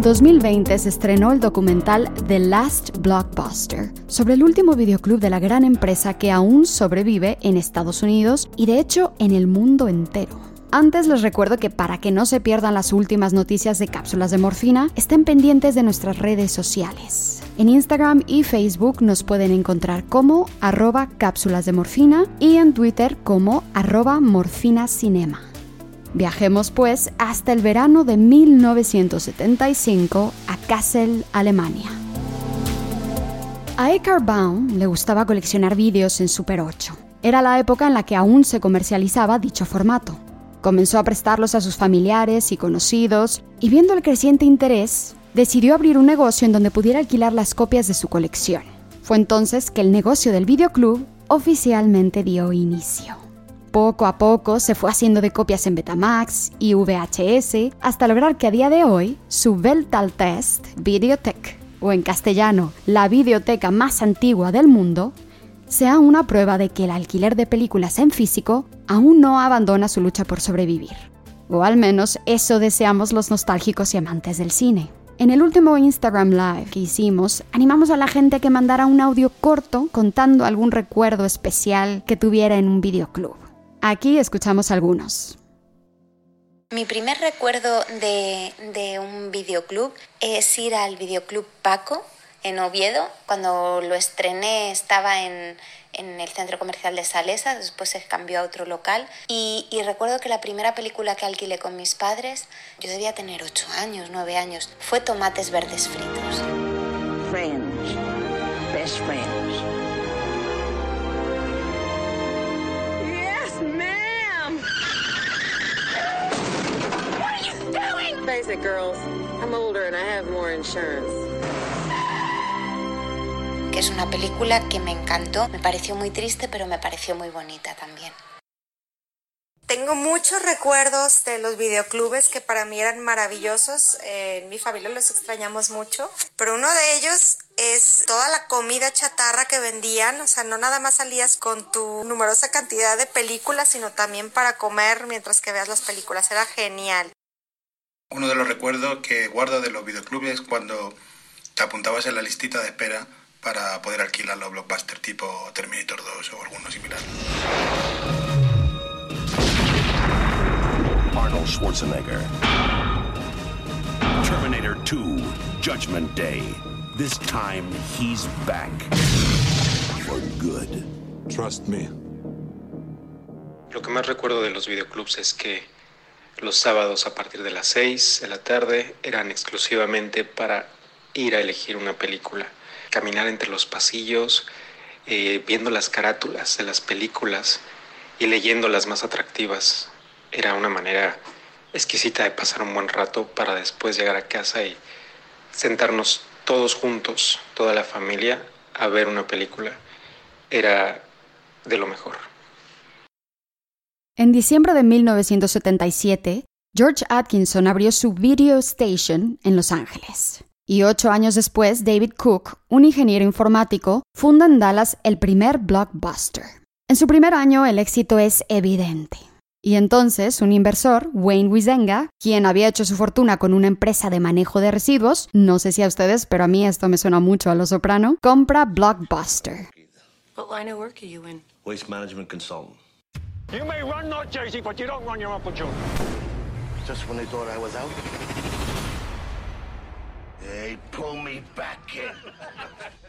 En 2020 se estrenó el documental The Last Blockbuster sobre el último videoclub de la gran empresa que aún sobrevive en Estados Unidos y de hecho en el mundo entero. Antes les recuerdo que para que no se pierdan las últimas noticias de cápsulas de morfina, estén pendientes de nuestras redes sociales. En Instagram y Facebook nos pueden encontrar como arroba cápsulas de morfina y en Twitter como arroba morfinacinema. Viajemos pues hasta el verano de 1975 a Kassel, Alemania. A Eckhart Baum le gustaba coleccionar vídeos en Super 8. Era la época en la que aún se comercializaba dicho formato. Comenzó a prestarlos a sus familiares y conocidos y viendo el creciente interés, decidió abrir un negocio en donde pudiera alquilar las copias de su colección. Fue entonces que el negocio del videoclub oficialmente dio inicio. Poco a poco se fue haciendo de copias en Betamax y VHS hasta lograr que a día de hoy su Weltaltest Videothek, o en castellano, la videoteca más antigua del mundo, sea una prueba de que el alquiler de películas en físico aún no abandona su lucha por sobrevivir. O al menos eso deseamos los nostálgicos y amantes del cine. En el último Instagram Live que hicimos, animamos a la gente a que mandara un audio corto contando algún recuerdo especial que tuviera en un videoclub. Aquí escuchamos algunos. Mi primer recuerdo de, de, un videoclub es ir al videoclub Paco en Oviedo. Cuando lo estrené estaba en, en el centro comercial de Salesa, después se cambió a otro local. Y, y, recuerdo que la primera película que alquilé con mis padres, yo debía tener 8 años, 9 años, fue Tomates Verdes Fritos. Friends, best friends. Face it, girls. I'm older and I have more insurance que es una película que me encantó, me pareció muy triste, pero me pareció muy bonita también. Tengo muchos recuerdos de los videoclubes que para mí eran maravillosos. Eh, en mi familia los extrañamos mucho. Pero uno de ellos es toda la comida chatarra que vendían. O sea, no nada más salías con tu numerosa cantidad de películas, sino también para comer mientras que veas las películas. Era genial. Uno de los recuerdos que guardo de los videoclubes cuando te apuntabas en la listita de espera para poder alquilar los blockbusters tipo Terminator 2 o alguno similar. Arnold Schwarzenegger. Terminator 2, Judgment Day. This time he's back. For good. Trust me. Lo que más recuerdo de los videoclubs es que los sábados a partir de las 6 de la tarde eran exclusivamente para ir a elegir una película caminar entre los pasillos, eh, viendo las carátulas de las películas y leyendo las más atractivas. Era una manera exquisita de pasar un buen rato para después llegar a casa y sentarnos todos juntos, toda la familia, a ver una película. Era de lo mejor. En diciembre de 1977, George Atkinson abrió su Video Station en Los Ángeles. Y ocho años después, David Cook, un ingeniero informático, funda en Dallas el primer blockbuster. En su primer año el éxito es evidente. Y entonces un inversor, Wayne Wizenga, quien había hecho su fortuna con una empresa de manejo de residuos, no sé si a ustedes, pero a mí esto me suena mucho a lo soprano, compra Blockbuster. What line of work are you in? Waste management consultant. You may run North Jersey, but you don't run your Uncle Joe. Just when they thought I was out.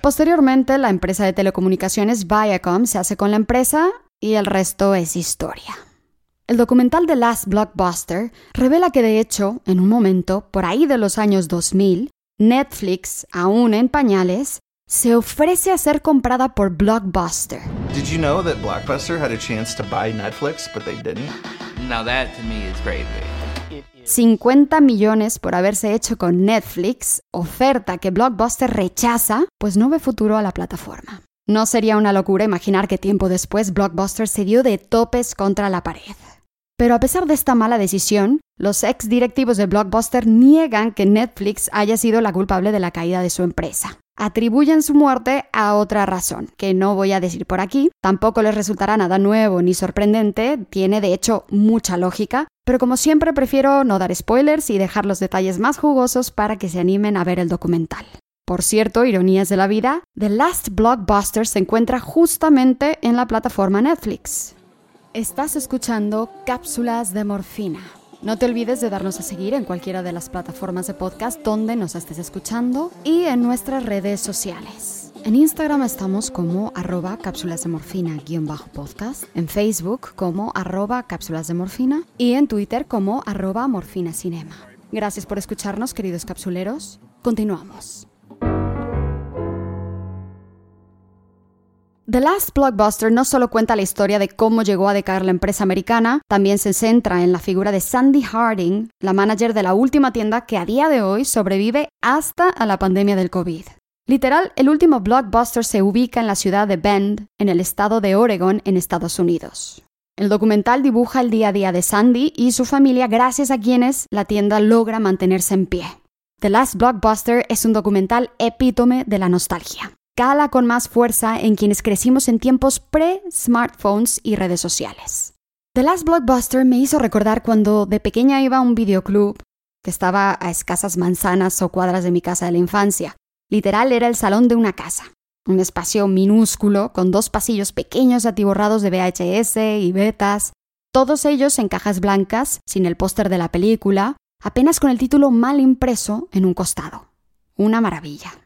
Posteriormente, la empresa de telecomunicaciones Viacom se hace con la empresa y el resto es historia. El documental The Last Blockbuster revela que de hecho, en un momento, por ahí de los años 2000, Netflix, aún en pañales, se ofrece a ser comprada por Blockbuster. Did you know that Blockbuster had a chance to buy Netflix, but they didn't? Now that to me is crazy. 50 millones por haberse hecho con Netflix, oferta que Blockbuster rechaza, pues no ve futuro a la plataforma. No sería una locura imaginar que tiempo después Blockbuster se dio de topes contra la pared. Pero a pesar de esta mala decisión, los ex directivos de Blockbuster niegan que Netflix haya sido la culpable de la caída de su empresa. Atribuyen su muerte a otra razón, que no voy a decir por aquí. Tampoco les resultará nada nuevo ni sorprendente, tiene de hecho mucha lógica, pero como siempre prefiero no dar spoilers y dejar los detalles más jugosos para que se animen a ver el documental. Por cierto, ironías de la vida, The Last Blockbuster se encuentra justamente en la plataforma Netflix. Estás escuchando Cápsulas de Morfina. No te olvides de darnos a seguir en cualquiera de las plataformas de podcast donde nos estés escuchando y en nuestras redes sociales. En Instagram estamos como arroba cápsulas de morfina-podcast, en Facebook como arroba cápsulas de morfina y en Twitter como arroba morfina cinema. Gracias por escucharnos, queridos capsuleros. Continuamos. The Last Blockbuster no solo cuenta la historia de cómo llegó a decaer la empresa americana, también se centra en la figura de Sandy Harding, la manager de la última tienda que a día de hoy sobrevive hasta a la pandemia del COVID. Literal, el último blockbuster se ubica en la ciudad de Bend, en el estado de Oregon, en Estados Unidos. El documental dibuja el día a día de Sandy y su familia gracias a quienes la tienda logra mantenerse en pie. The Last Blockbuster es un documental epítome de la nostalgia cala con más fuerza en quienes crecimos en tiempos pre-smartphones y redes sociales. The Last Blockbuster me hizo recordar cuando de pequeña iba a un videoclub que estaba a escasas manzanas o cuadras de mi casa de la infancia. Literal era el salón de una casa, un espacio minúsculo con dos pasillos pequeños atiborrados de VHS y betas, todos ellos en cajas blancas, sin el póster de la película, apenas con el título mal impreso en un costado. Una maravilla.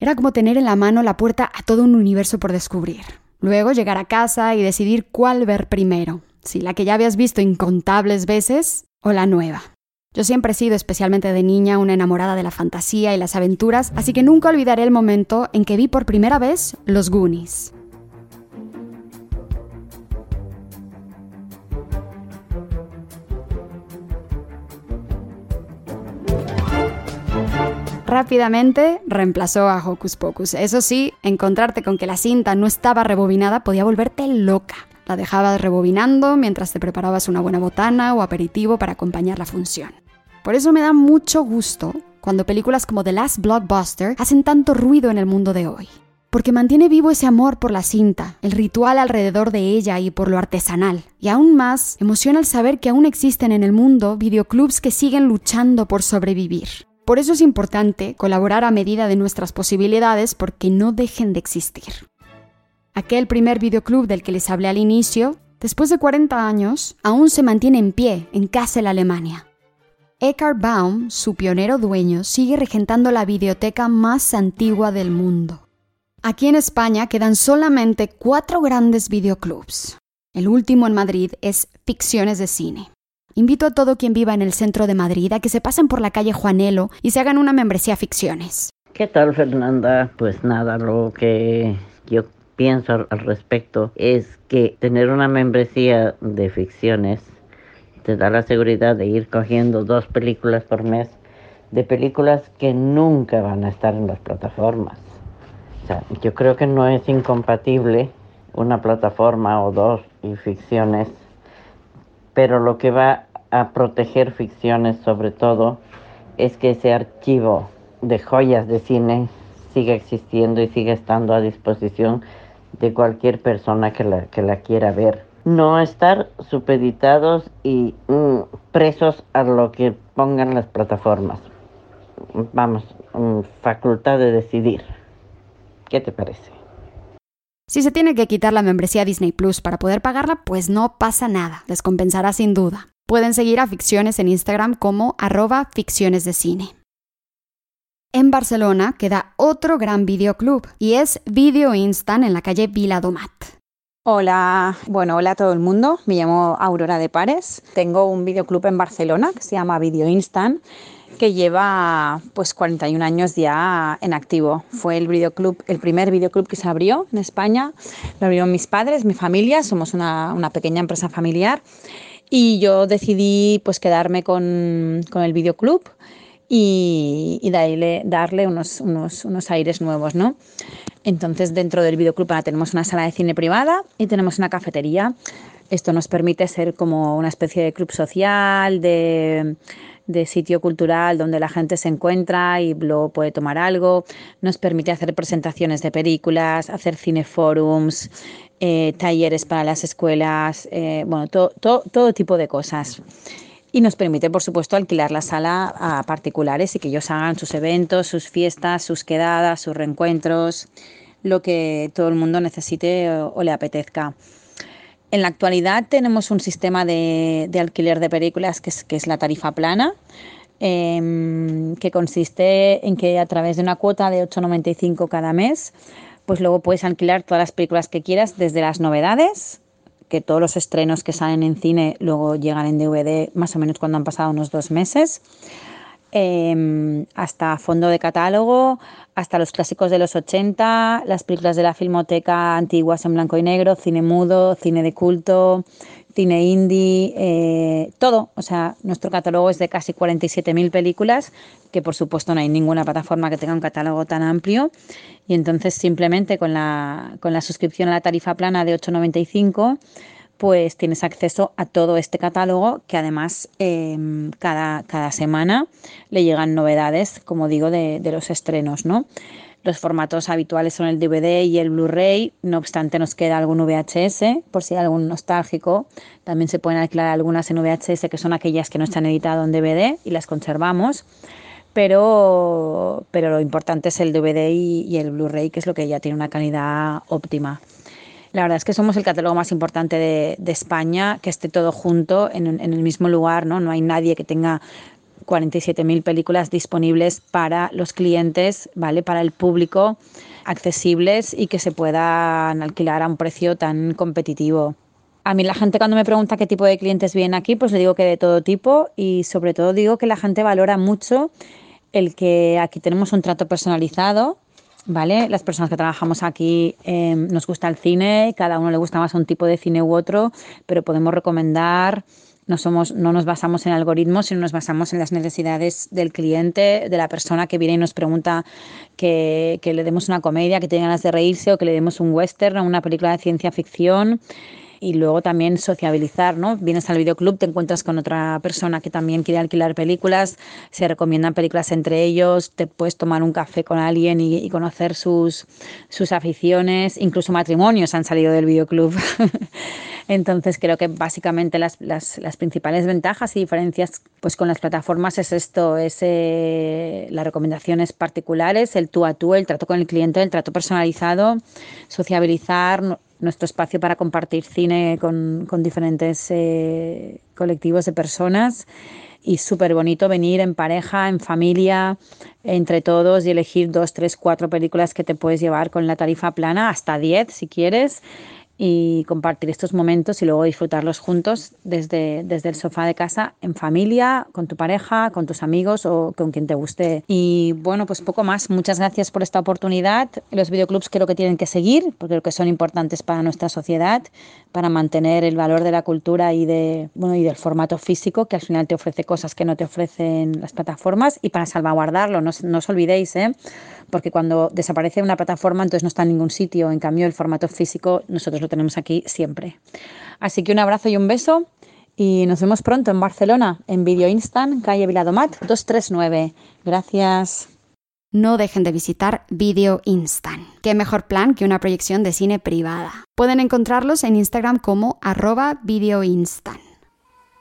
Era como tener en la mano la puerta a todo un universo por descubrir. Luego llegar a casa y decidir cuál ver primero, si la que ya habías visto incontables veces o la nueva. Yo siempre he sido, especialmente de niña, una enamorada de la fantasía y las aventuras, así que nunca olvidaré el momento en que vi por primera vez Los Goonies. Rápidamente reemplazó a Hocus Pocus. Eso sí, encontrarte con que la cinta no estaba rebobinada podía volverte loca. La dejabas rebobinando mientras te preparabas una buena botana o aperitivo para acompañar la función. Por eso me da mucho gusto cuando películas como The Last Blockbuster hacen tanto ruido en el mundo de hoy. Porque mantiene vivo ese amor por la cinta, el ritual alrededor de ella y por lo artesanal. Y aún más, emociona el saber que aún existen en el mundo videoclubs que siguen luchando por sobrevivir. Por eso es importante colaborar a medida de nuestras posibilidades porque no dejen de existir. Aquel primer videoclub del que les hablé al inicio, después de 40 años, aún se mantiene en pie en Kassel, Alemania. Eckhart Baum, su pionero dueño, sigue regentando la videoteca más antigua del mundo. Aquí en España quedan solamente cuatro grandes videoclubs. El último en Madrid es Ficciones de Cine. Invito a todo quien viva en el centro de Madrid a que se pasen por la calle Juanelo y se hagan una membresía Ficciones. ¿Qué tal, Fernanda? Pues nada, lo que yo pienso al respecto es que tener una membresía de ficciones te da la seguridad de ir cogiendo dos películas por mes de películas que nunca van a estar en las plataformas. O sea, yo creo que no es incompatible una plataforma o dos y ficciones, pero lo que va a proteger ficciones sobre todo es que ese archivo de joyas de cine siga existiendo y siga estando a disposición de cualquier persona que la, que la quiera ver. No estar supeditados y mm, presos a lo que pongan las plataformas. Vamos, mm, facultad de decidir. ¿Qué te parece? Si se tiene que quitar la membresía Disney Plus para poder pagarla, pues no pasa nada, les compensará sin duda. Pueden seguir a Ficciones en Instagram como arroba ficciones de cine. En Barcelona queda otro gran videoclub y es Video Instant en la calle Vila Domat. Hola, bueno, hola a todo el mundo. Me llamo Aurora de Pares. Tengo un videoclub en Barcelona que se llama Video Instant que lleva pues 41 años ya en activo. Fue el videoclub, el primer videoclub que se abrió en España. Lo abrieron mis padres, mi familia, somos una, una pequeña empresa familiar y yo decidí pues quedarme con, con el videoclub y, darle, darle unos, unos, unos, aires nuevos, ¿no? Entonces dentro del videoclub ahora tenemos una sala de cine privada y tenemos una cafetería. Esto nos permite ser como una especie de club social, de, de sitio cultural donde la gente se encuentra y luego puede tomar algo. Nos permite hacer presentaciones de películas, hacer cineforums, eh, talleres para las escuelas, eh, bueno, todo tipo de cosas. Y nos permite, por supuesto, alquilar la sala a particulares y que ellos hagan sus eventos, sus fiestas, sus quedadas, sus reencuentros, lo que todo el mundo necesite o, le apetezca. En la actualidad tenemos un sistema de, alquiler de películas que es, la tarifa plana, em, que consiste en que a través de una cuota de 8,95 cada mes, pues luego puedes alquilar todas las películas que quieras, desde las novedades, que todos los estrenos que salen en cine luego llegan en DVD más o menos cuando han pasado unos dos meses, em, hasta fondo de catálogo, hasta los clásicos de los 80, las películas de la filmoteca antiguas en blanco y negro, cine mudo, cine de culto, cine indie, eh, todo. O sea, nuestro catálogo es de casi 47.000 películas, que por supuesto no hay ninguna plataforma que tenga un catálogo tan amplio. Y entonces simplemente con la, con la suscripción a la tarifa plana de 8,95 pues tienes acceso a todo este catálogo que además em, cada, cada, semana le llegan novedades, como digo, de, los estrenos, ¿no? Los formatos habituales son el DVD y el Blu-ray, no obstante nos queda algún VHS, por si hay algún nostálgico. También se pueden alquilar algunas en VHS, que son aquellas que no están editadas en DVD y las conservamos. Pero, pero lo importante es el DVD y, el Blu-ray, que es lo que ya tiene una calidad óptima. La verdad es que somos el catálogo más importante de, España, que esté todo junto en, en, el mismo lugar, ¿no? No hay nadie que tenga 47.000 películas disponibles para los clientes, ¿vale? Para el público, accesibles y que se puedan alquilar a un precio tan competitivo. A mí la gente cuando me pregunta qué tipo de clientes vienen aquí, pues le digo que de todo tipo y sobre todo digo que la gente valora mucho el que aquí tenemos un trato personalizado, ¿vale? Las personas que trabajamos aquí em, nos gusta el cine, cada uno le gusta más un tipo de cine u otro, pero podemos recomendar no, somos, no nos basamos en algoritmos, sino nos basamos en las necesidades del cliente, de la persona que viene y nos pregunta que, que le demos una comedia, que tenga ganas de reírse o que le demos un western o una película de ciencia ficción y luego también sociabilizar, ¿no? Vienes al videoclub, te encuentras con otra persona que también quiere alquilar películas, se recomiendan películas entre ellos, te puedes tomar un café con alguien y, conocer sus, sus aficiones, incluso matrimonios han salido del videoclub. Entonces creo que básicamente las, las, las, principales ventajas y diferencias pues con las plataformas es esto, es eh, las recomendaciones particulares, el tú a tú, el trato con el cliente, el trato personalizado, sociabilizar, nuestro espacio para compartir cine con, con diferentes eh, colectivos de personas. Y súper bonito venir en pareja, en familia, entre todos y elegir dos, tres, cuatro películas que te puedes llevar con la tarifa plana, hasta diez si quieres y compartir estos momentos y luego disfrutarlos juntos desde, desde el sofá de casa, en familia, con tu pareja, con tus amigos o con quien te guste. Y bueno, pues poco más. Muchas gracias por esta oportunidad. Los videoclubs creo que tienen que seguir porque creo que son importantes para nuestra sociedad, para mantener el valor de la cultura y, de, bueno, y del formato físico, que al final te ofrece cosas que no te ofrecen las plataformas, y para salvaguardarlo. No, no os olvidéis, ¿eh? porque cuando desaparece una plataforma entonces no está en ningún sitio, en cambio el formato físico nosotros lo tenemos aquí siempre. Así que un abrazo y un beso y nos vemos pronto en Barcelona, en Video Instant, calle Viladomat 239. Gracias. No dejen de visitar Video Instant. Qué mejor plan que una proyección de cine privada. Pueden encontrarlos en Instagram como arroba Video Instant.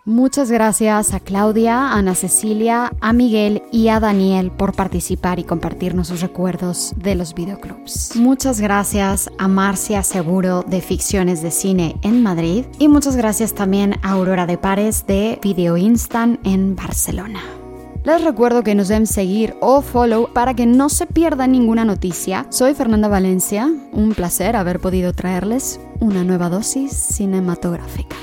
Muchas gracias a Claudia, a Ana Cecilia, a Miguel y a Daniel por participar y compartirnos sus recuerdos de los videoclubs. Muchas gracias a Marcia Seguro de Ficciones de Cine en Madrid y muchas gracias también a Aurora de Pares de Video Instant en Barcelona. Les recuerdo que nos deben seguir o follow para que no se pierda ninguna noticia. Soy Fernanda Valencia, un placer haber podido traerles una nueva dosis cinematográfica.